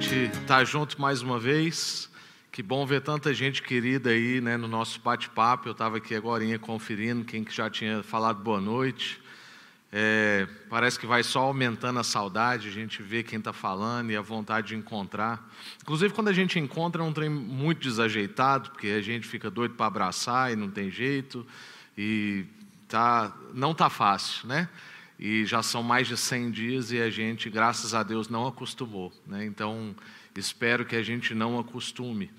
gente estar tá junto mais uma vez. Que bom ver tanta gente querida aí né, no nosso bate-papo. Eu estava aqui agora conferindo quem que já tinha falado boa noite. É, parece que vai só aumentando a saudade, a gente vê quem está falando e a vontade de encontrar. Inclusive, quando a gente encontra, é um trem muito desajeitado, porque a gente fica doido para abraçar e não tem jeito. E tá, não está fácil, né? E já são mais de 100 dias e a gente, graças a Deus, não acostumou. Né? Então, espero que a gente não acostume.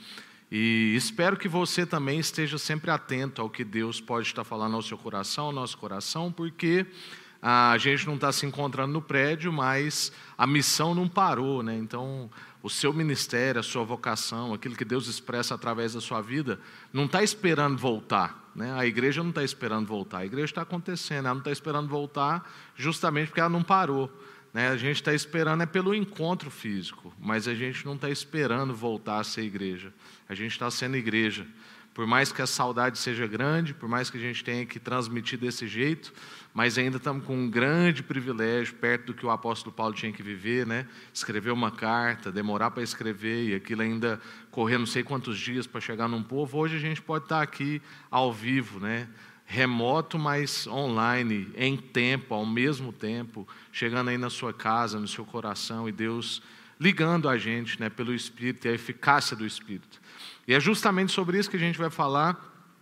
E espero que você também esteja sempre atento ao que Deus pode estar falando ao seu coração, ao nosso coração, porque a gente não está se encontrando no prédio, mas a missão não parou, né? Então, o seu ministério, a sua vocação, aquilo que Deus expressa através da sua vida, não está esperando voltar. Né? A igreja não está esperando voltar, a igreja está acontecendo, ela não está esperando voltar justamente porque ela não parou. Né? A gente está esperando é pelo encontro físico, mas a gente não está esperando voltar a ser igreja. A gente está sendo igreja. Por mais que a saudade seja grande, por mais que a gente tenha que transmitir desse jeito, mas ainda estamos com um grande privilégio, perto do que o apóstolo Paulo tinha que viver, né? Escrever uma carta, demorar para escrever, e aquilo ainda correr não sei quantos dias para chegar num povo. Hoje a gente pode estar aqui ao vivo, né? Remoto, mas online, em tempo, ao mesmo tempo, chegando aí na sua casa, no seu coração, e Deus ligando a gente né, pelo Espírito e a eficácia do Espírito. E é justamente sobre isso que a gente vai falar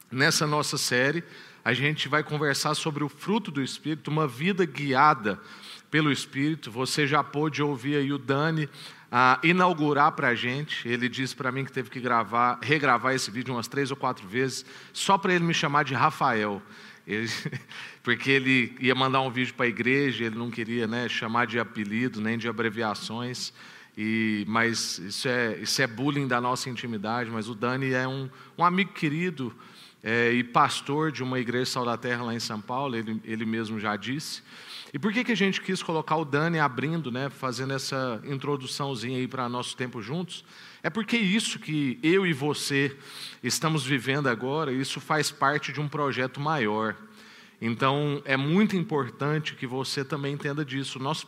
nessa nossa série. A gente vai conversar sobre o fruto do Espírito, uma vida guiada pelo Espírito. Você já pôde ouvir aí o Dani ah, inaugurar para a gente. Ele disse para mim que teve que gravar, regravar esse vídeo umas três ou quatro vezes, só para ele me chamar de Rafael. Ele, porque ele ia mandar um vídeo para a igreja, ele não queria né, chamar de apelido nem de abreviações. E, mas isso é, isso é bullying da nossa intimidade. Mas o Dani é um, um amigo querido é, e pastor de uma igreja Sal da Terra lá em São Paulo, ele, ele mesmo já disse. E por que, que a gente quis colocar o Dani abrindo, né, fazendo essa introduçãozinha aí para nosso tempo juntos? É porque isso que eu e você estamos vivendo agora, isso faz parte de um projeto maior. Então, é muito importante que você também entenda disso. Nosso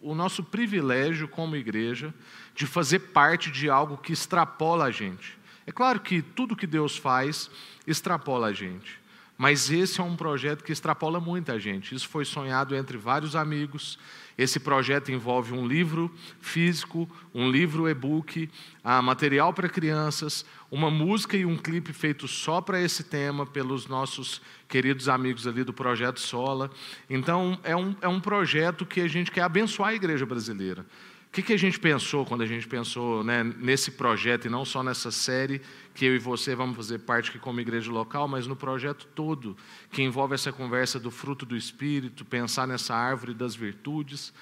o nosso privilégio como igreja de fazer parte de algo que extrapola a gente. É claro que tudo que Deus faz extrapola a gente, mas esse é um projeto que extrapola muita gente. Isso foi sonhado entre vários amigos, esse projeto envolve um livro físico, um livro e-book, ah, material para crianças, uma música e um clipe feito só para esse tema pelos nossos queridos amigos ali do Projeto Sola. Então, é um, é um projeto que a gente quer abençoar a igreja brasileira. O que, que a gente pensou quando a gente pensou né, nesse projeto, e não só nessa série, que eu e você vamos fazer parte aqui como igreja local, mas no projeto todo, que envolve essa conversa do fruto do Espírito, pensar nessa árvore das virtudes,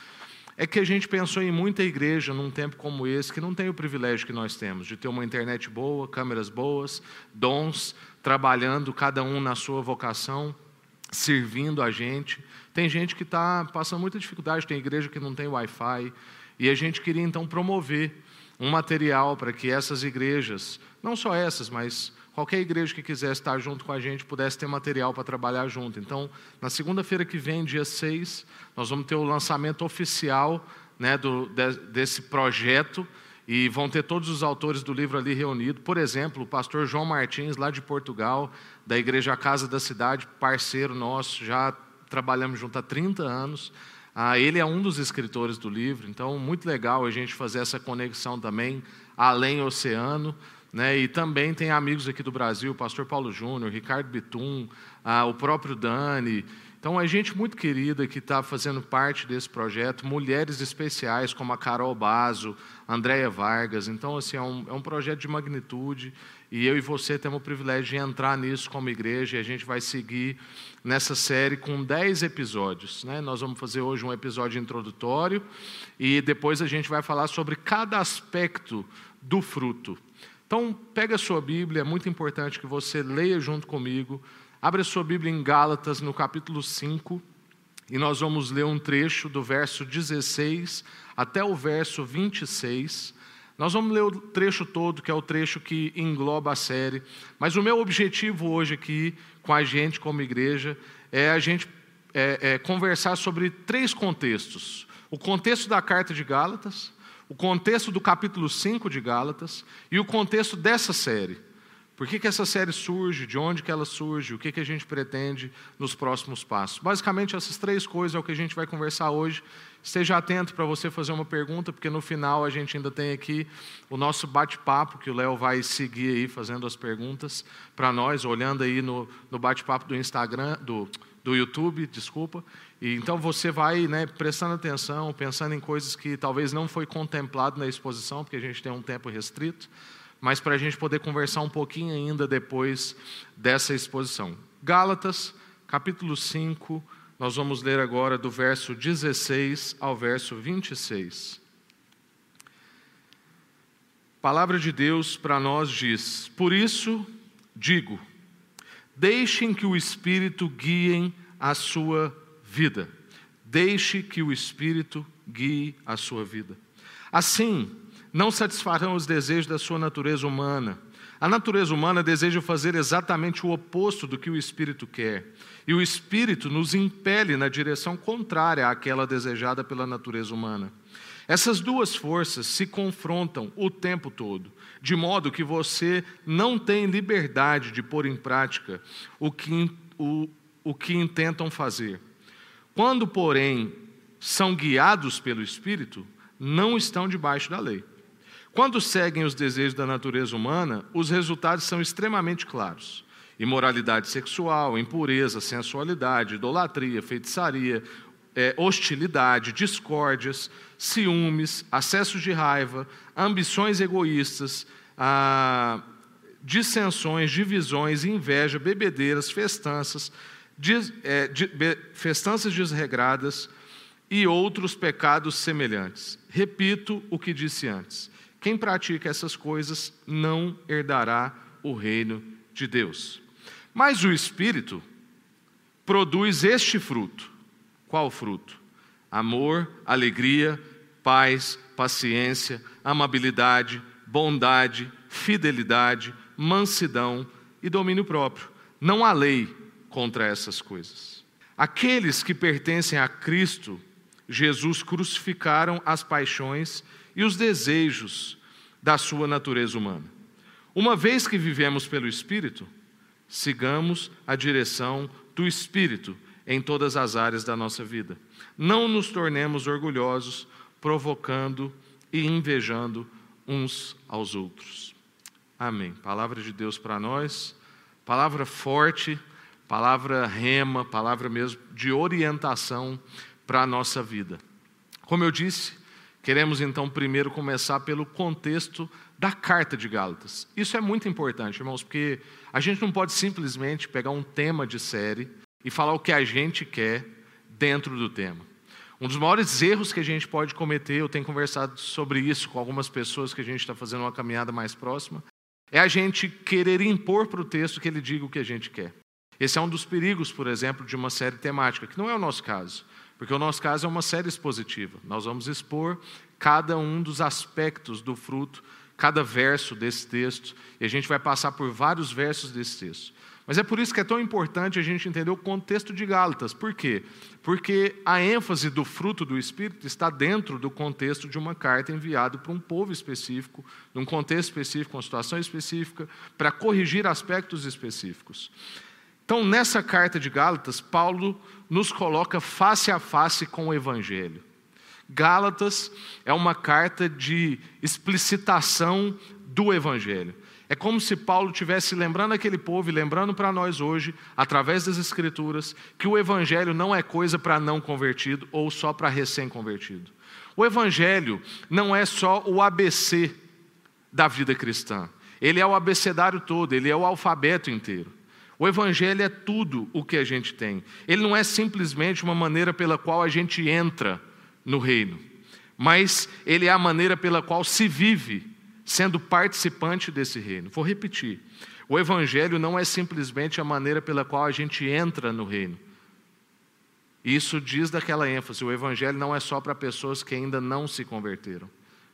é que a gente pensou em muita igreja num tempo como esse, que não tem o privilégio que nós temos, de ter uma internet boa, câmeras boas, dons, trabalhando cada um na sua vocação, servindo a gente. Tem gente que está passando muita dificuldade, tem igreja que não tem Wi-Fi, e a gente queria então promover um material para que essas igrejas, não só essas, mas qualquer igreja que quisesse estar junto com a gente pudesse ter material para trabalhar junto. Então, na segunda-feira que vem, dia 6, nós vamos ter o lançamento oficial né, do, de, desse projeto e vão ter todos os autores do livro ali reunidos. Por exemplo, o pastor João Martins, lá de Portugal, da Igreja Casa da Cidade, parceiro nosso, já trabalhamos junto há 30 anos. Ah, ele é um dos escritores do livro, então muito legal a gente fazer essa conexão também, além oceano. Né? E também tem amigos aqui do Brasil, o pastor Paulo Júnior, Ricardo Bitum, ah, o próprio Dani. Então, é gente muito querida que está fazendo parte desse projeto, mulheres especiais como a Carol Bazo, Andréia Vargas. Então, assim, é um, é um projeto de magnitude e eu e você temos o privilégio de entrar nisso como igreja e a gente vai seguir nessa série com 10 episódios. Né? Nós vamos fazer hoje um episódio introdutório e depois a gente vai falar sobre cada aspecto do fruto. Então, pega a sua Bíblia, é muito importante que você leia junto comigo. Abre a sua Bíblia em Gálatas, no capítulo 5, e nós vamos ler um trecho do verso 16 até o verso 26. Nós vamos ler o trecho todo, que é o trecho que engloba a série, mas o meu objetivo hoje aqui, com a gente como igreja, é a gente é, é, conversar sobre três contextos: o contexto da carta de Gálatas, o contexto do capítulo 5 de Gálatas e o contexto dessa série. Por que, que essa série surge? De onde que ela surge? O que, que a gente pretende nos próximos passos? Basicamente, essas três coisas é o que a gente vai conversar hoje. Esteja atento para você fazer uma pergunta, porque no final a gente ainda tem aqui o nosso bate-papo, que o Léo vai seguir aí fazendo as perguntas para nós, olhando aí no, no bate-papo do Instagram, do, do YouTube, desculpa. E então você vai né, prestando atenção, pensando em coisas que talvez não foi contemplado na exposição, porque a gente tem um tempo restrito mas para a gente poder conversar um pouquinho ainda depois dessa exposição. Gálatas, capítulo 5, nós vamos ler agora do verso 16 ao verso 26. A palavra de Deus para nós diz: Por isso digo, deixem que o Espírito guiem a sua vida. Deixe que o Espírito guie a sua vida. Assim, não satisfarão os desejos da sua natureza humana. A natureza humana deseja fazer exatamente o oposto do que o espírito quer, e o espírito nos impele na direção contrária àquela desejada pela natureza humana. Essas duas forças se confrontam o tempo todo, de modo que você não tem liberdade de pôr em prática o que, o, o que intentam fazer. Quando, porém, são guiados pelo Espírito, não estão debaixo da lei. Quando seguem os desejos da natureza humana, os resultados são extremamente claros: imoralidade sexual, impureza, sensualidade, idolatria, feitiçaria, é, hostilidade, discórdias, ciúmes, acessos de raiva, ambições egoístas, ah, dissensões, divisões, inveja, bebedeiras, festanças, des, é, de, be, festanças desregradas e outros pecados semelhantes. Repito o que disse antes quem pratica essas coisas não herdará o reino de Deus. Mas o Espírito produz este fruto. Qual fruto? Amor, alegria, paz, paciência, amabilidade, bondade, fidelidade, mansidão e domínio próprio. Não há lei contra essas coisas. Aqueles que pertencem a Cristo, Jesus crucificaram as paixões e os desejos da sua natureza humana. Uma vez que vivemos pelo Espírito, sigamos a direção do Espírito em todas as áreas da nossa vida. Não nos tornemos orgulhosos, provocando e invejando uns aos outros. Amém. Palavra de Deus para nós, palavra forte, palavra rema, palavra mesmo de orientação para a nossa vida. Como eu disse, Queremos então primeiro começar pelo contexto da carta de Gálatas. Isso é muito importante, irmãos, porque a gente não pode simplesmente pegar um tema de série e falar o que a gente quer dentro do tema. Um dos maiores erros que a gente pode cometer, eu tenho conversado sobre isso com algumas pessoas que a gente está fazendo uma caminhada mais próxima, é a gente querer impor para o texto que ele diga o que a gente quer. Esse é um dos perigos, por exemplo, de uma série temática, que não é o nosso caso. Porque o nosso caso é uma série expositiva. Nós vamos expor cada um dos aspectos do fruto, cada verso desse texto, e a gente vai passar por vários versos desse texto. Mas é por isso que é tão importante a gente entender o contexto de Gálatas. Por quê? Porque a ênfase do fruto do Espírito está dentro do contexto de uma carta enviada para um povo específico, num contexto específico, uma situação específica, para corrigir aspectos específicos. Então, nessa carta de Gálatas, Paulo nos coloca face a face com o Evangelho. Gálatas é uma carta de explicitação do Evangelho. É como se Paulo estivesse lembrando aquele povo e lembrando para nós hoje, através das Escrituras, que o Evangelho não é coisa para não convertido ou só para recém-convertido. O Evangelho não é só o ABC da vida cristã, ele é o abecedário todo, ele é o alfabeto inteiro. O Evangelho é tudo o que a gente tem. Ele não é simplesmente uma maneira pela qual a gente entra no reino, mas ele é a maneira pela qual se vive sendo participante desse reino. Vou repetir. O Evangelho não é simplesmente a maneira pela qual a gente entra no reino. Isso diz daquela ênfase: o Evangelho não é só para pessoas que ainda não se converteram.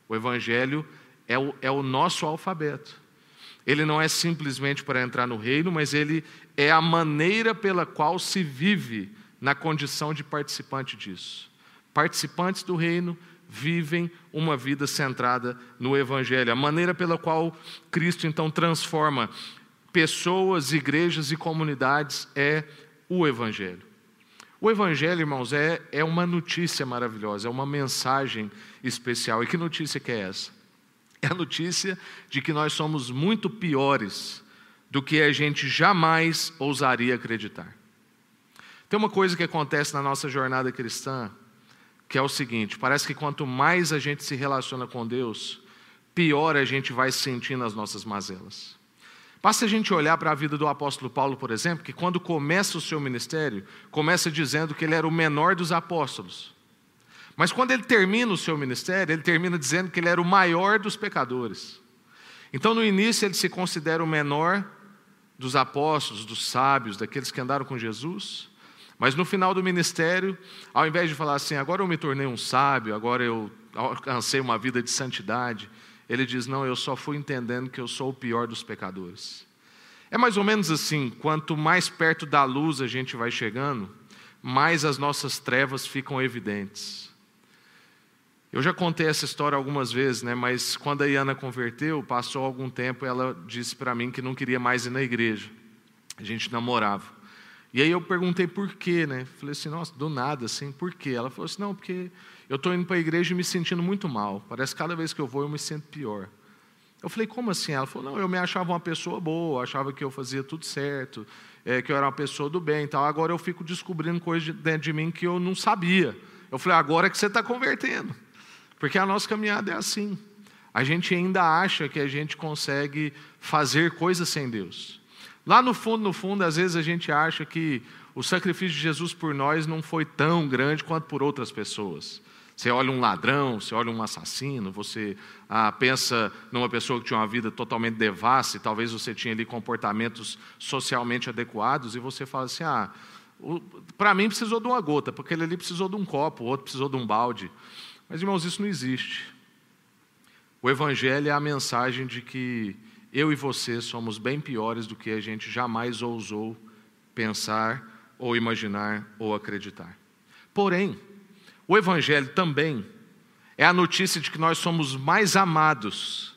O Evangelho é o, é o nosso alfabeto. Ele não é simplesmente para entrar no reino, mas ele é a maneira pela qual se vive na condição de participante disso. Participantes do reino, vivem uma vida centrada no Evangelho. A maneira pela qual Cristo então transforma pessoas, igrejas e comunidades é o Evangelho. O Evangelho, irmãos, é, é uma notícia maravilhosa, é uma mensagem especial. E que notícia que é essa? É a notícia de que nós somos muito piores do que a gente jamais ousaria acreditar. Tem uma coisa que acontece na nossa jornada cristã, que é o seguinte: parece que quanto mais a gente se relaciona com Deus, pior a gente vai sentindo as nossas mazelas. Basta a gente olhar para a vida do apóstolo Paulo, por exemplo, que quando começa o seu ministério, começa dizendo que ele era o menor dos apóstolos. Mas quando ele termina o seu ministério, ele termina dizendo que ele era o maior dos pecadores. Então, no início, ele se considera o menor dos apóstolos, dos sábios, daqueles que andaram com Jesus. Mas no final do ministério, ao invés de falar assim, agora eu me tornei um sábio, agora eu alcancei uma vida de santidade, ele diz: não, eu só fui entendendo que eu sou o pior dos pecadores. É mais ou menos assim: quanto mais perto da luz a gente vai chegando, mais as nossas trevas ficam evidentes. Eu já contei essa história algumas vezes, né? mas quando a Iana converteu, passou algum tempo, ela disse para mim que não queria mais ir na igreja. A gente namorava. E aí eu perguntei por quê, né? Falei assim, nossa, do nada, assim, por quê? Ela falou assim, não, porque eu estou indo para a igreja e me sentindo muito mal. Parece que cada vez que eu vou eu me sinto pior. Eu falei, como assim? Ela falou, não, eu me achava uma pessoa boa, achava que eu fazia tudo certo, é, que eu era uma pessoa do bem e tal. Agora eu fico descobrindo coisas dentro de mim que eu não sabia. Eu falei, agora é que você está convertendo. Porque a nossa caminhada é assim. A gente ainda acha que a gente consegue fazer coisas sem Deus. Lá no fundo, no fundo, às vezes a gente acha que o sacrifício de Jesus por nós não foi tão grande quanto por outras pessoas. Você olha um ladrão, você olha um assassino, você ah, pensa numa pessoa que tinha uma vida totalmente devassa e talvez você tinha ali comportamentos socialmente adequados e você fala assim: ah, para mim precisou de uma gota, porque ele ali precisou de um copo, o outro precisou de um balde. Mas irmãos, isso não existe. O Evangelho é a mensagem de que eu e você somos bem piores do que a gente jamais ousou pensar, ou imaginar, ou acreditar. Porém, o Evangelho também é a notícia de que nós somos mais amados,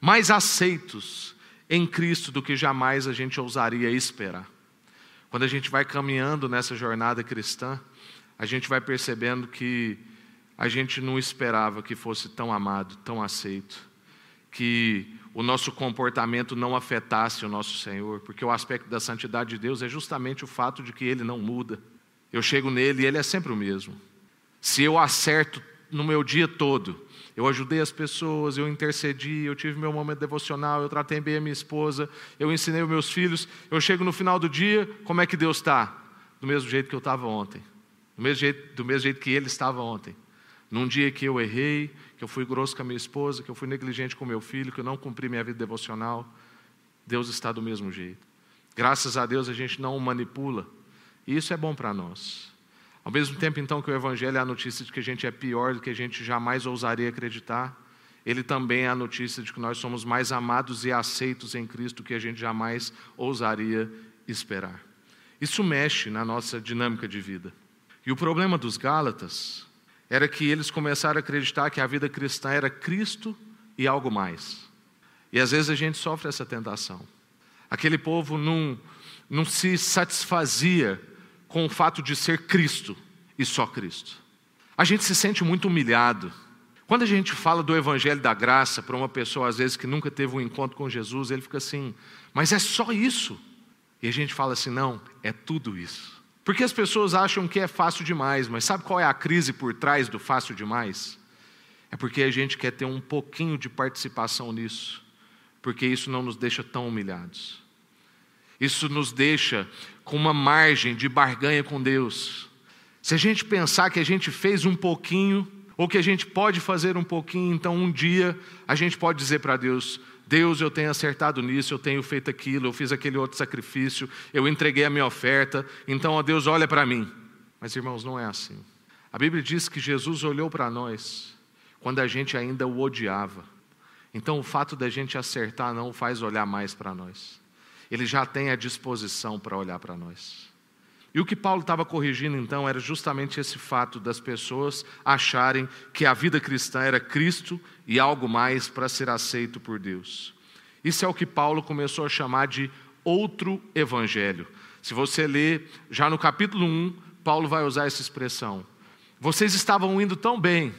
mais aceitos em Cristo do que jamais a gente ousaria esperar. Quando a gente vai caminhando nessa jornada cristã, a gente vai percebendo que a gente não esperava que fosse tão amado, tão aceito, que o nosso comportamento não afetasse o nosso Senhor, porque o aspecto da santidade de Deus é justamente o fato de que ele não muda. Eu chego nele e ele é sempre o mesmo. Se eu acerto no meu dia todo, eu ajudei as pessoas, eu intercedi, eu tive meu momento devocional, eu tratei bem a minha esposa, eu ensinei os meus filhos, eu chego no final do dia, como é que Deus está? Do mesmo jeito que eu estava ontem, do mesmo jeito, do mesmo jeito que ele estava ontem. Num dia que eu errei, que eu fui grosso com a minha esposa, que eu fui negligente com meu filho, que eu não cumpri minha vida devocional, Deus está do mesmo jeito. Graças a Deus a gente não o manipula, e isso é bom para nós. Ao mesmo tempo, então, que o Evangelho é a notícia de que a gente é pior do que a gente jamais ousaria acreditar, ele também é a notícia de que nós somos mais amados e aceitos em Cristo do que a gente jamais ousaria esperar. Isso mexe na nossa dinâmica de vida. E o problema dos Gálatas era que eles começaram a acreditar que a vida cristã era Cristo e algo mais. E às vezes a gente sofre essa tentação. Aquele povo não, não se satisfazia com o fato de ser Cristo e só Cristo. A gente se sente muito humilhado. Quando a gente fala do Evangelho da Graça para uma pessoa, às vezes, que nunca teve um encontro com Jesus, ele fica assim, mas é só isso? E a gente fala assim: não, é tudo isso. Porque as pessoas acham que é fácil demais, mas sabe qual é a crise por trás do fácil demais? É porque a gente quer ter um pouquinho de participação nisso, porque isso não nos deixa tão humilhados. Isso nos deixa com uma margem de barganha com Deus. Se a gente pensar que a gente fez um pouquinho, ou que a gente pode fazer um pouquinho, então um dia a gente pode dizer para Deus: Deus, eu tenho acertado nisso, eu tenho feito aquilo, eu fiz aquele outro sacrifício, eu entreguei a minha oferta, então, ó Deus, olha para mim. Mas, irmãos, não é assim. A Bíblia diz que Jesus olhou para nós quando a gente ainda o odiava. Então, o fato da gente acertar não faz olhar mais para nós. Ele já tem a disposição para olhar para nós. E o que Paulo estava corrigindo então era justamente esse fato das pessoas acharem que a vida cristã era Cristo e algo mais para ser aceito por Deus. Isso é o que Paulo começou a chamar de outro evangelho. Se você ler já no capítulo 1, Paulo vai usar essa expressão. Vocês estavam indo tão bem,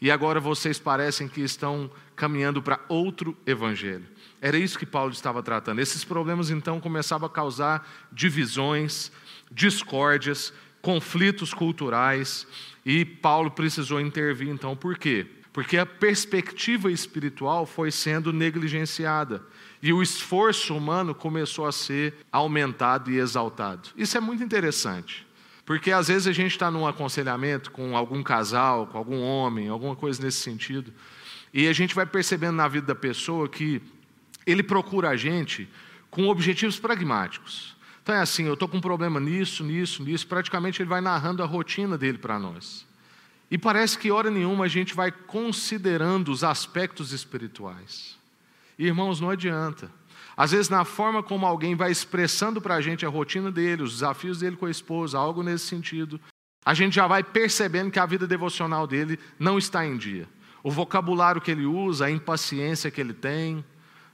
e agora vocês parecem que estão caminhando para outro evangelho. Era isso que Paulo estava tratando. Esses problemas então começavam a causar divisões, discórdias, conflitos culturais, e Paulo precisou intervir então. Por quê? Porque a perspectiva espiritual foi sendo negligenciada e o esforço humano começou a ser aumentado e exaltado. Isso é muito interessante. Porque às vezes a gente está num aconselhamento com algum casal, com algum homem, alguma coisa nesse sentido, e a gente vai percebendo na vida da pessoa que ele procura a gente com objetivos pragmáticos. Então é assim, eu estou com um problema nisso, nisso, nisso. Praticamente ele vai narrando a rotina dele para nós. E parece que hora nenhuma a gente vai considerando os aspectos espirituais. Irmãos, não adianta. Às vezes, na forma como alguém vai expressando para a gente a rotina dele, os desafios dele com a esposa, algo nesse sentido, a gente já vai percebendo que a vida devocional dele não está em dia. O vocabulário que ele usa, a impaciência que ele tem,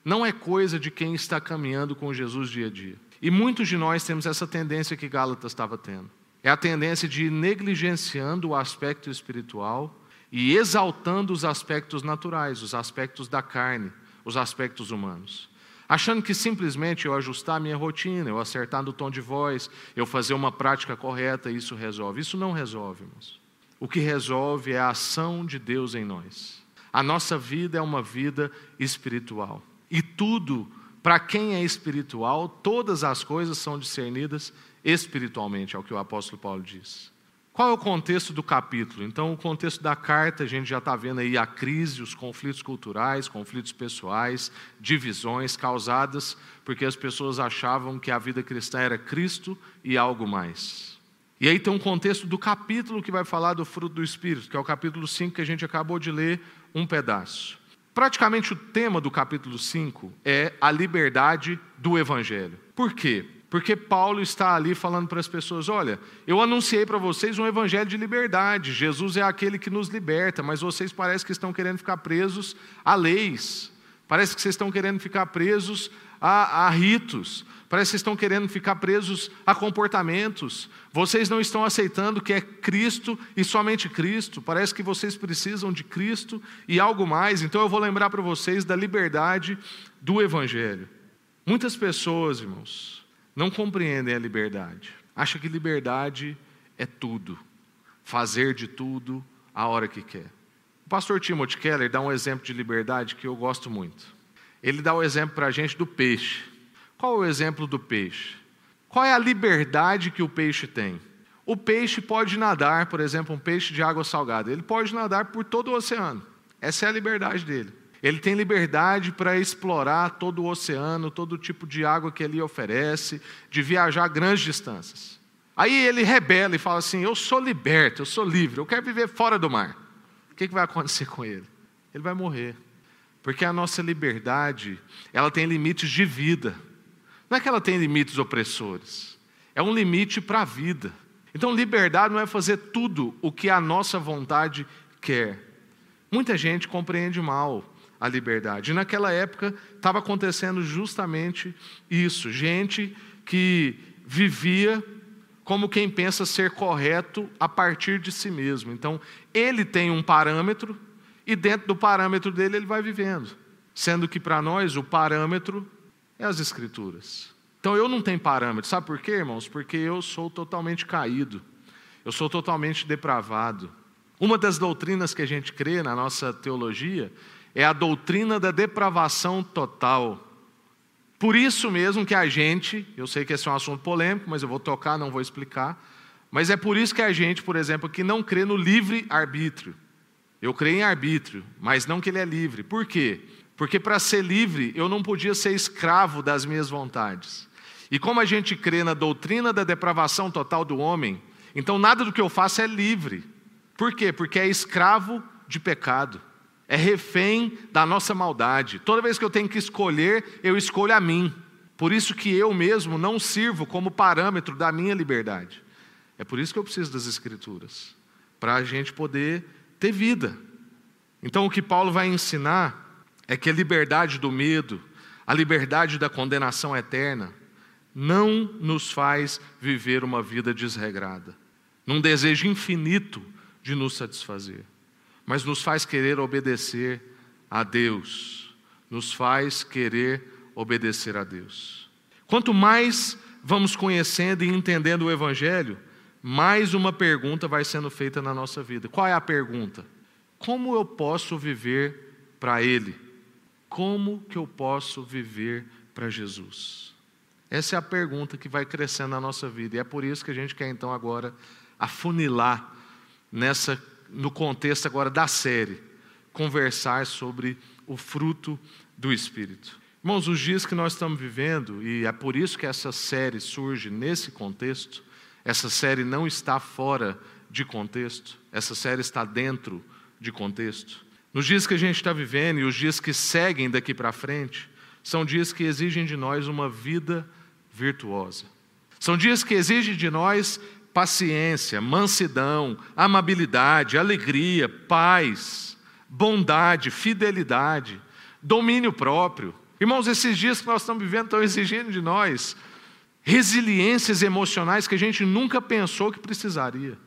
não é coisa de quem está caminhando com Jesus dia a dia. E muitos de nós temos essa tendência que Gálatas estava tendo. É a tendência de ir negligenciando o aspecto espiritual e exaltando os aspectos naturais, os aspectos da carne, os aspectos humanos. Achando que simplesmente eu ajustar a minha rotina, eu acertar no tom de voz, eu fazer uma prática correta, isso resolve. Isso não resolve, irmãos. O que resolve é a ação de Deus em nós. A nossa vida é uma vida espiritual. E tudo, para quem é espiritual, todas as coisas são discernidas espiritualmente, é o que o apóstolo Paulo diz. Qual é o contexto do capítulo? Então, o contexto da carta, a gente já está vendo aí a crise, os conflitos culturais, conflitos pessoais, divisões causadas porque as pessoas achavam que a vida cristã era Cristo e algo mais. E aí tem um contexto do capítulo que vai falar do fruto do Espírito, que é o capítulo 5 que a gente acabou de ler um pedaço. Praticamente o tema do capítulo 5 é a liberdade do Evangelho. Por quê? Porque Paulo está ali falando para as pessoas: olha, eu anunciei para vocês um evangelho de liberdade. Jesus é aquele que nos liberta, mas vocês parecem que estão querendo ficar presos a leis. Parece que vocês estão querendo ficar presos a, a ritos. Parece que estão querendo ficar presos a comportamentos. Vocês não estão aceitando que é Cristo e somente Cristo. Parece que vocês precisam de Cristo e algo mais. Então eu vou lembrar para vocês da liberdade do Evangelho. Muitas pessoas, irmãos, não compreendem a liberdade. Acham que liberdade é tudo, fazer de tudo a hora que quer. O pastor Timothy Keller dá um exemplo de liberdade que eu gosto muito. Ele dá o exemplo para a gente do peixe. Qual é o exemplo do peixe? Qual é a liberdade que o peixe tem? O peixe pode nadar, por exemplo, um peixe de água salgada, ele pode nadar por todo o oceano. Essa é a liberdade dele. Ele tem liberdade para explorar todo o oceano, todo tipo de água que ele oferece, de viajar grandes distâncias. Aí ele rebela e fala assim: Eu sou liberto, eu sou livre, eu quero viver fora do mar. O que, que vai acontecer com ele? Ele vai morrer. Porque a nossa liberdade, ela tem limites de vida. Não é que ela tem limites opressores, é um limite para a vida. Então, liberdade não é fazer tudo o que a nossa vontade quer. Muita gente compreende mal a liberdade. E naquela época estava acontecendo justamente isso: gente que vivia como quem pensa ser correto a partir de si mesmo. Então, ele tem um parâmetro e dentro do parâmetro dele ele vai vivendo. Sendo que para nós o parâmetro é as Escrituras. Então eu não tenho parâmetro. Sabe por quê, irmãos? Porque eu sou totalmente caído. Eu sou totalmente depravado. Uma das doutrinas que a gente crê na nossa teologia é a doutrina da depravação total. Por isso mesmo que a gente, eu sei que esse é um assunto polêmico, mas eu vou tocar, não vou explicar, mas é por isso que a gente, por exemplo, que não crê no livre arbítrio. Eu creio em arbítrio, mas não que ele é livre. Por quê? Porque para ser livre, eu não podia ser escravo das minhas vontades. E como a gente crê na doutrina da depravação total do homem, então nada do que eu faço é livre. Por quê? Porque é escravo de pecado é refém da nossa maldade. Toda vez que eu tenho que escolher, eu escolho a mim. Por isso que eu mesmo não sirvo como parâmetro da minha liberdade. É por isso que eu preciso das Escrituras, para a gente poder ter vida. Então, o que Paulo vai ensinar é que a liberdade do medo, a liberdade da condenação eterna, não nos faz viver uma vida desregrada, num desejo infinito de nos satisfazer, mas nos faz querer obedecer a Deus, nos faz querer obedecer a Deus. Quanto mais vamos conhecendo e entendendo o Evangelho, mais uma pergunta vai sendo feita na nossa vida. Qual é a pergunta? Como eu posso viver para Ele? Como que eu posso viver para Jesus? Essa é a pergunta que vai crescendo na nossa vida. E é por isso que a gente quer então agora afunilar nessa no contexto agora da série, conversar sobre o fruto do espírito. Irmãos, os dias que nós estamos vivendo, e é por isso que essa série surge nesse contexto, essa série não está fora de contexto, essa série está dentro de contexto. Nos dias que a gente está vivendo e os dias que seguem daqui para frente, são dias que exigem de nós uma vida virtuosa. São dias que exigem de nós paciência, mansidão, amabilidade, alegria, paz, bondade, fidelidade, domínio próprio. Irmãos, esses dias que nós estamos vivendo estão exigindo de nós resiliências emocionais que a gente nunca pensou que precisaria.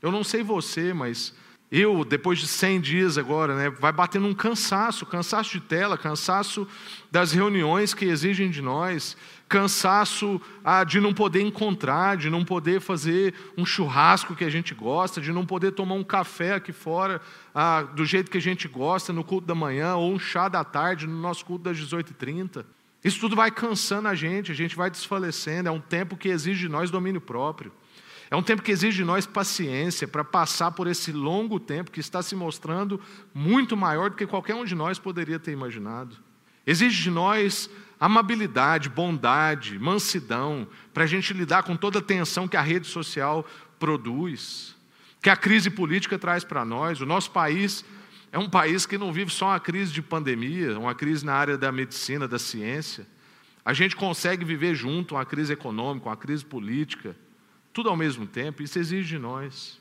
Eu não sei você, mas eu, depois de 100 dias agora, né, vai batendo um cansaço, cansaço de tela, cansaço das reuniões que exigem de nós, cansaço ah, de não poder encontrar, de não poder fazer um churrasco que a gente gosta, de não poder tomar um café aqui fora ah, do jeito que a gente gosta no culto da manhã, ou um chá da tarde no nosso culto das 18h30. Isso tudo vai cansando a gente, a gente vai desfalecendo, é um tempo que exige de nós domínio próprio. É um tempo que exige de nós paciência para passar por esse longo tempo que está se mostrando muito maior do que qualquer um de nós poderia ter imaginado. Exige de nós amabilidade, bondade, mansidão, para a gente lidar com toda a tensão que a rede social produz, que a crise política traz para nós. O nosso país é um país que não vive só uma crise de pandemia, uma crise na área da medicina, da ciência. A gente consegue viver junto uma crise econômica, uma crise política, tudo ao mesmo tempo, isso exige de nós.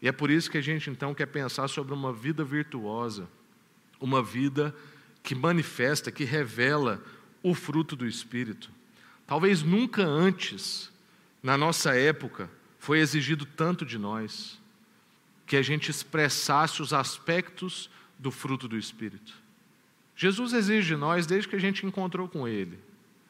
E é por isso que a gente então quer pensar sobre uma vida virtuosa, uma vida que manifesta, que revela o fruto do Espírito. Talvez nunca antes, na nossa época, foi exigido tanto de nós que a gente expressasse os aspectos do fruto do Espírito. Jesus exige de nós desde que a gente encontrou com Ele.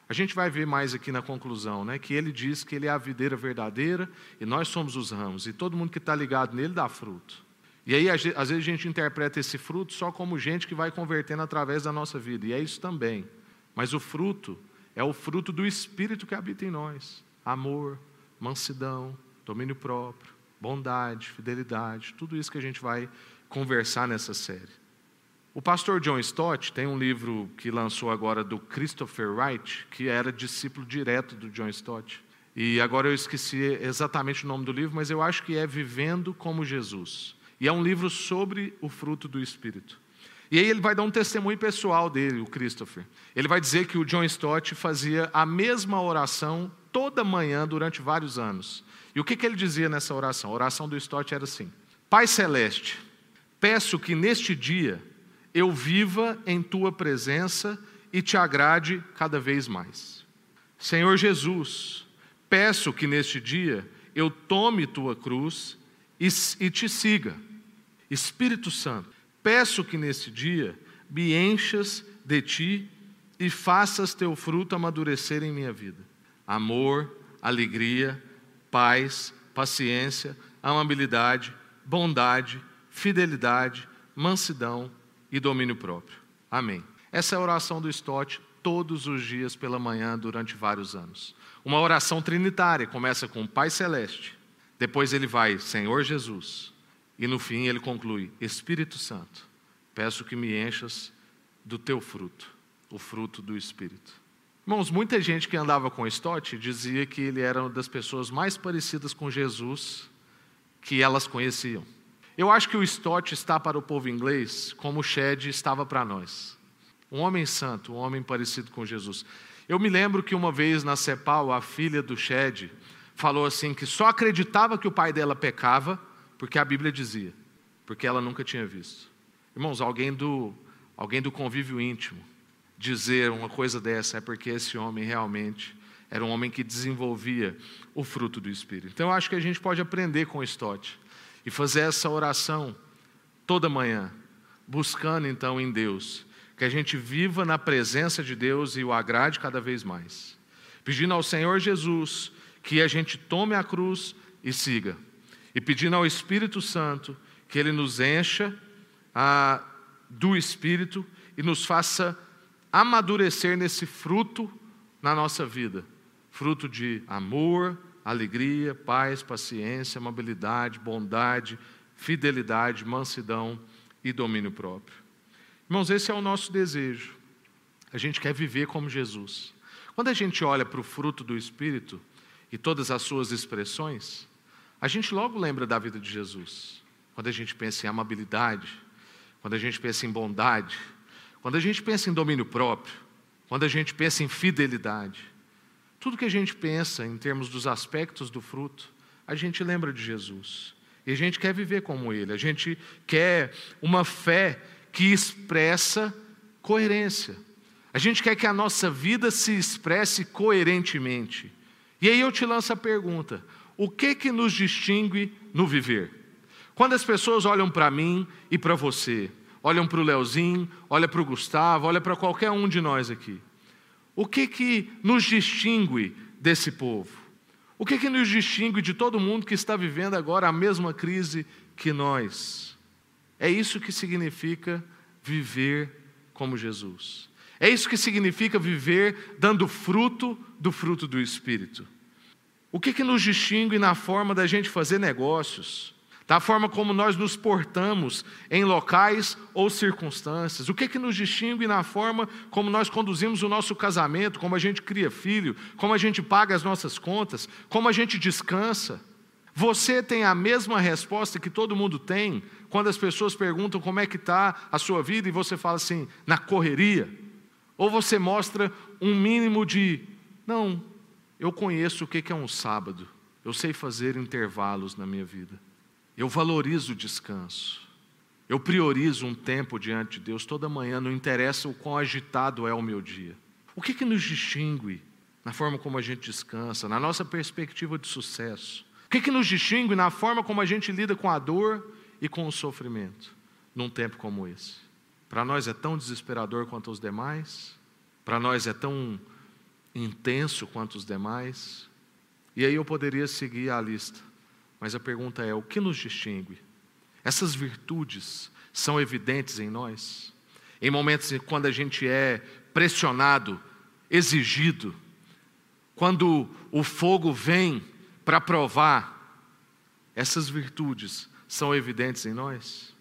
A gente vai ver mais aqui na conclusão, né, que ele diz que ele é a videira verdadeira e nós somos os ramos, e todo mundo que está ligado nele dá fruto. E aí, às vezes, a gente interpreta esse fruto só como gente que vai convertendo através da nossa vida, e é isso também. Mas o fruto é o fruto do Espírito que habita em nós: amor, mansidão, domínio próprio, bondade, fidelidade, tudo isso que a gente vai conversar nessa série. O pastor John Stott tem um livro que lançou agora do Christopher Wright, que era discípulo direto do John Stott. E agora eu esqueci exatamente o nome do livro, mas eu acho que é Vivendo como Jesus. E é um livro sobre o fruto do Espírito. E aí ele vai dar um testemunho pessoal dele, o Christopher. Ele vai dizer que o John Stott fazia a mesma oração toda manhã durante vários anos. E o que, que ele dizia nessa oração? A oração do Stott era assim: Pai Celeste, peço que neste dia eu viva em tua presença e te agrade cada vez mais. Senhor Jesus, peço que neste dia eu tome tua cruz e, e te siga. Espírito Santo, peço que neste dia me enchas de ti e faças teu fruto amadurecer em minha vida. Amor, alegria, paz, paciência, amabilidade, bondade, fidelidade, mansidão, e domínio próprio. Amém. Essa é a oração do Stott todos os dias pela manhã durante vários anos. Uma oração trinitária, começa com Pai Celeste, depois ele vai, Senhor Jesus, e no fim ele conclui, Espírito Santo, peço que me enchas do teu fruto, o fruto do Espírito. Irmãos, muita gente que andava com Stott dizia que ele era uma das pessoas mais parecidas com Jesus que elas conheciam. Eu acho que o Stott está para o povo inglês como o Shed estava para nós. Um homem santo, um homem parecido com Jesus. Eu me lembro que uma vez na CEPAL, a filha do Shed falou assim que só acreditava que o pai dela pecava porque a Bíblia dizia, porque ela nunca tinha visto. Irmãos, alguém do, alguém do convívio íntimo dizer uma coisa dessa é porque esse homem realmente era um homem que desenvolvia o fruto do Espírito. Então eu acho que a gente pode aprender com Stott e fazer essa oração toda manhã, buscando então em Deus que a gente viva na presença de Deus e o agrade cada vez mais. Pedindo ao Senhor Jesus que a gente tome a cruz e siga. E pedindo ao Espírito Santo que ele nos encha ah, do Espírito e nos faça amadurecer nesse fruto na nossa vida fruto de amor, alegria, paz, paciência, amabilidade, bondade, fidelidade, mansidão e domínio próprio. Irmãos, esse é o nosso desejo. A gente quer viver como Jesus. Quando a gente olha para o fruto do Espírito e todas as suas expressões, a gente logo lembra da vida de Jesus. Quando a gente pensa em amabilidade, quando a gente pensa em bondade, quando a gente pensa em domínio próprio, quando a gente pensa em fidelidade, tudo que a gente pensa em termos dos aspectos do fruto, a gente lembra de Jesus. E a gente quer viver como Ele, a gente quer uma fé que expressa coerência. A gente quer que a nossa vida se expresse coerentemente. E aí eu te lanço a pergunta: o que que nos distingue no viver? Quando as pessoas olham para mim e para você, olham para o Leozinho, olham para o Gustavo, olham para qualquer um de nós aqui, o que que nos distingue desse povo? O que que nos distingue de todo mundo que está vivendo agora a mesma crise que nós? É isso que significa viver como Jesus. É isso que significa viver dando fruto do fruto do Espírito. O que, que nos distingue na forma da gente fazer negócios, da forma como nós nos portamos em locais ou circunstâncias? O que, que nos distingue na forma como nós conduzimos o nosso casamento, como a gente cria filho, como a gente paga as nossas contas, como a gente descansa? Você tem a mesma resposta que todo mundo tem quando as pessoas perguntam como é que está a sua vida e você fala assim, na correria? Ou você mostra um mínimo de, não, eu conheço o que é um sábado, eu sei fazer intervalos na minha vida, eu valorizo o descanso, eu priorizo um tempo diante de Deus toda manhã, não interessa o quão agitado é o meu dia. O que, que nos distingue na forma como a gente descansa, na nossa perspectiva de sucesso? O que, que nos distingue na forma como a gente lida com a dor e com o sofrimento num tempo como esse? Para nós é tão desesperador quanto os demais, para nós é tão intenso quanto os demais. E aí eu poderia seguir a lista, mas a pergunta é: o que nos distingue? Essas virtudes são evidentes em nós? Em momentos em quando a gente é pressionado, exigido, quando o fogo vem para provar essas virtudes são evidentes em nós,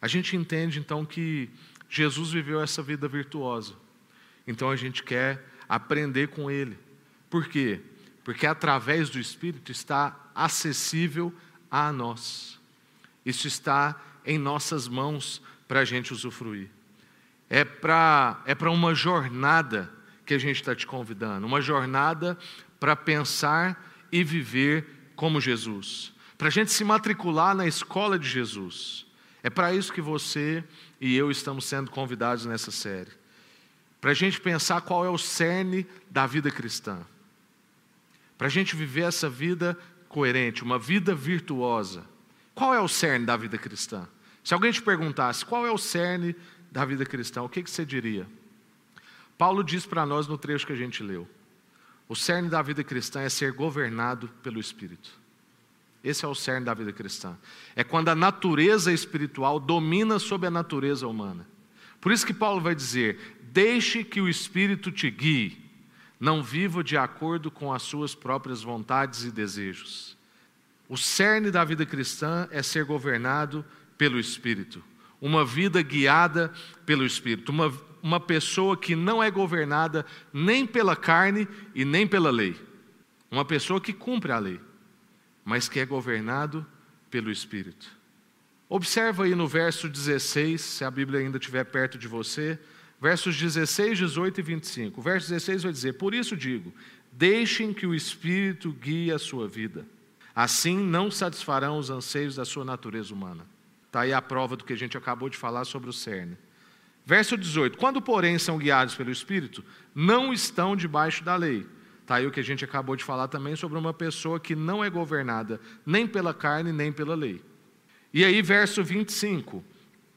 a gente entende então que Jesus viveu essa vida virtuosa. Então a gente quer aprender com ele. Por quê? Porque através do Espírito está acessível a nós. Isso está em nossas mãos para a gente usufruir. É para é uma jornada que a gente está te convidando uma jornada para pensar e viver como Jesus, para a gente se matricular na escola de Jesus. É para isso que você e eu estamos sendo convidados nessa série. Para a gente pensar qual é o cerne da vida cristã. Para a gente viver essa vida coerente, uma vida virtuosa. Qual é o cerne da vida cristã? Se alguém te perguntasse qual é o cerne da vida cristã, o que, que você diria? Paulo diz para nós no trecho que a gente leu: o cerne da vida cristã é ser governado pelo Espírito. Esse é o cerne da vida cristã. É quando a natureza espiritual domina sobre a natureza humana. Por isso que Paulo vai dizer: deixe que o Espírito te guie, não viva de acordo com as suas próprias vontades e desejos. O cerne da vida cristã é ser governado pelo Espírito, uma vida guiada pelo Espírito, uma uma pessoa que não é governada nem pela carne e nem pela lei. Uma pessoa que cumpre a lei, mas que é governado pelo Espírito. Observa aí no verso 16, se a Bíblia ainda estiver perto de você, versos 16, 18 e 25. O verso 16 vai dizer: Por isso digo, deixem que o Espírito guie a sua vida. Assim não satisfarão os anseios da sua natureza humana. Está aí a prova do que a gente acabou de falar sobre o cerne. Verso 18: Quando, porém, são guiados pelo Espírito, não estão debaixo da lei. Está aí o que a gente acabou de falar também sobre uma pessoa que não é governada nem pela carne, nem pela lei. E aí, verso 25,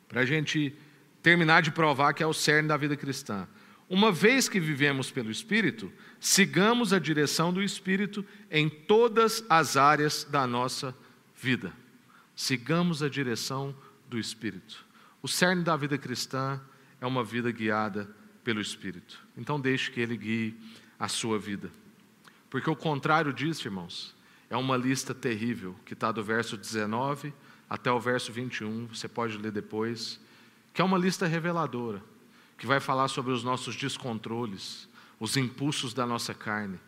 para a gente terminar de provar que é o cerne da vida cristã. Uma vez que vivemos pelo Espírito, sigamos a direção do Espírito em todas as áreas da nossa vida. Sigamos a direção do Espírito. O cerne da vida cristã é uma vida guiada pelo Espírito. Então, deixe que Ele guie a sua vida. Porque o contrário disso, irmãos, é uma lista terrível, que está do verso 19 até o verso 21, você pode ler depois que é uma lista reveladora, que vai falar sobre os nossos descontroles, os impulsos da nossa carne.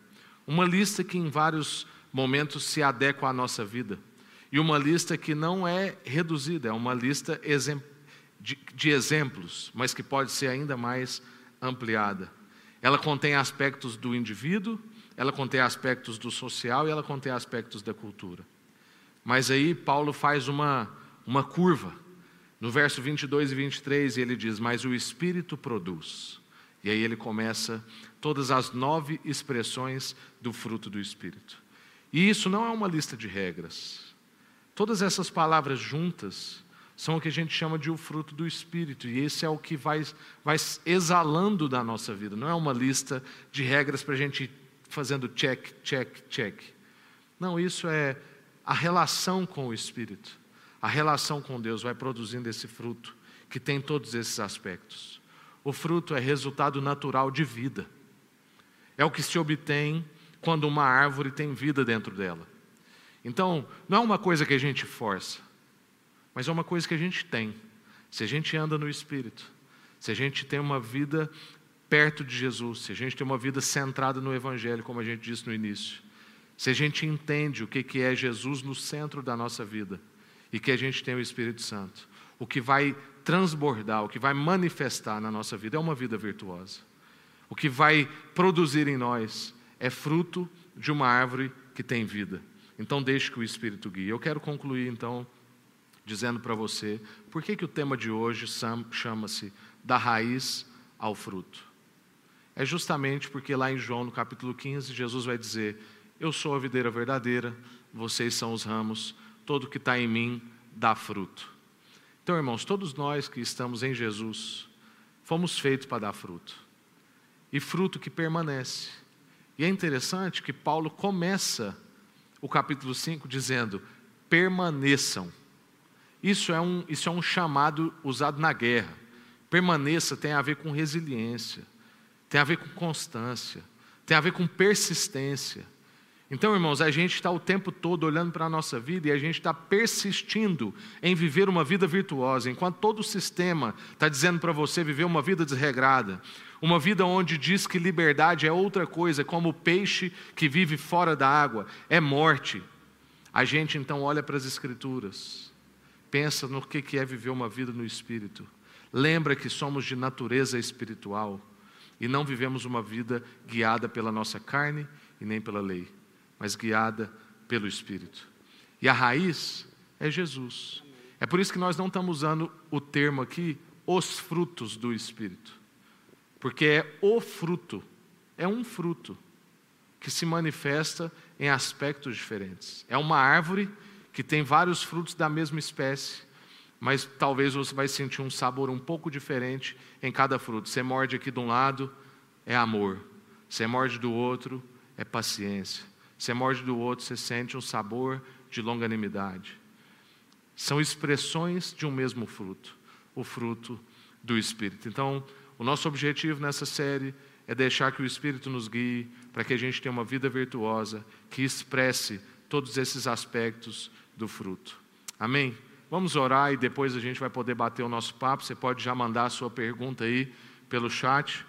Uma lista que em vários momentos se adequa à nossa vida. E uma lista que não é reduzida, é uma lista de exemplos, mas que pode ser ainda mais ampliada. Ela contém aspectos do indivíduo, ela contém aspectos do social e ela contém aspectos da cultura. Mas aí Paulo faz uma, uma curva no verso 22 e 23, ele diz: Mas o Espírito produz. E aí ele começa todas as nove expressões do fruto do Espírito. E isso não é uma lista de regras. Todas essas palavras juntas são o que a gente chama de o fruto do Espírito, e esse é o que vai, vai exalando da nossa vida. Não é uma lista de regras para a gente ir fazendo check, check, check. Não, isso é a relação com o Espírito a relação com Deus vai produzindo esse fruto, que tem todos esses aspectos. O fruto é resultado natural de vida. É o que se obtém quando uma árvore tem vida dentro dela. Então, não é uma coisa que a gente força, mas é uma coisa que a gente tem. Se a gente anda no Espírito, se a gente tem uma vida perto de Jesus, se a gente tem uma vida centrada no Evangelho, como a gente disse no início, se a gente entende o que é Jesus no centro da nossa vida, e que a gente tem o Espírito Santo. O que vai transbordar, o que vai manifestar na nossa vida é uma vida virtuosa. O que vai produzir em nós é fruto de uma árvore que tem vida. Então deixe que o Espírito guie. Eu quero concluir então dizendo para você por que, que o tema de hoje chama-se da raiz ao fruto. É justamente porque lá em João, no capítulo 15, Jesus vai dizer: Eu sou a videira verdadeira, vocês são os ramos, todo que está em mim dá fruto. Então, irmãos, todos nós que estamos em Jesus, fomos feitos para dar fruto. E fruto que permanece. E é interessante que Paulo começa o capítulo 5 dizendo: permaneçam. Isso é um, isso é um chamado usado na guerra. Permaneça tem a ver com resiliência, tem a ver com constância, tem a ver com persistência. Então, irmãos, a gente está o tempo todo olhando para a nossa vida e a gente está persistindo em viver uma vida virtuosa, enquanto todo o sistema está dizendo para você viver uma vida desregrada, uma vida onde diz que liberdade é outra coisa, como o peixe que vive fora da água, é morte. A gente então olha para as Escrituras, pensa no que é viver uma vida no Espírito, lembra que somos de natureza espiritual e não vivemos uma vida guiada pela nossa carne e nem pela lei mas guiada pelo Espírito. E a raiz é Jesus. É por isso que nós não estamos usando o termo aqui, os frutos do Espírito. Porque é o fruto, é um fruto que se manifesta em aspectos diferentes. É uma árvore que tem vários frutos da mesma espécie, mas talvez você vai sentir um sabor um pouco diferente em cada fruto. Você morde aqui de um lado, é amor. Você morde do outro, é paciência. Você morde do outro, você sente um sabor de longanimidade. São expressões de um mesmo fruto, o fruto do Espírito. Então, o nosso objetivo nessa série é deixar que o Espírito nos guie para que a gente tenha uma vida virtuosa que expresse todos esses aspectos do fruto. Amém? Vamos orar e depois a gente vai poder bater o nosso papo. Você pode já mandar a sua pergunta aí pelo chat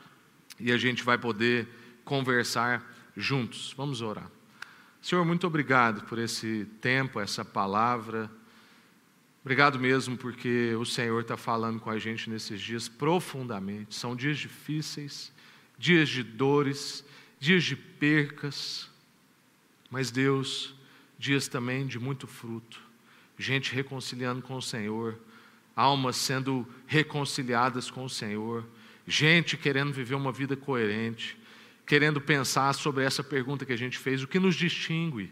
e a gente vai poder conversar juntos. Vamos orar. Senhor, muito obrigado por esse tempo, essa palavra. Obrigado mesmo, porque o Senhor está falando com a gente nesses dias profundamente. São dias difíceis, dias de dores, dias de percas, mas Deus, dias também de muito fruto. Gente reconciliando com o Senhor, almas sendo reconciliadas com o Senhor, gente querendo viver uma vida coerente, querendo pensar sobre essa pergunta que a gente fez: o que nos distingue?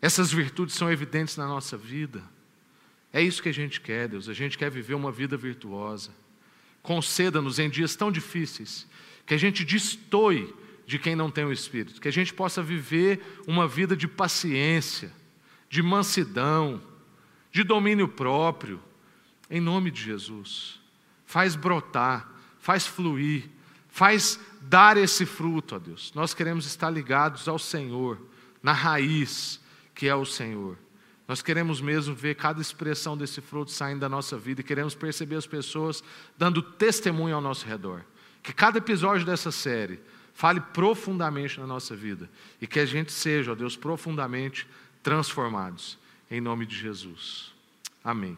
Essas virtudes são evidentes na nossa vida. É isso que a gente quer, Deus. A gente quer viver uma vida virtuosa. Conceda-nos em dias tão difíceis que a gente destoie de quem não tem o Espírito, que a gente possa viver uma vida de paciência, de mansidão, de domínio próprio, em nome de Jesus. Faz brotar, faz fluir, faz dar esse fruto, ó Deus. Nós queremos estar ligados ao Senhor, na raiz que é o Senhor. Nós queremos mesmo ver cada expressão desse fruto saindo da nossa vida e queremos perceber as pessoas dando testemunho ao nosso redor. Que cada episódio dessa série fale profundamente na nossa vida e que a gente seja, ó Deus, profundamente transformados. Em nome de Jesus. Amém.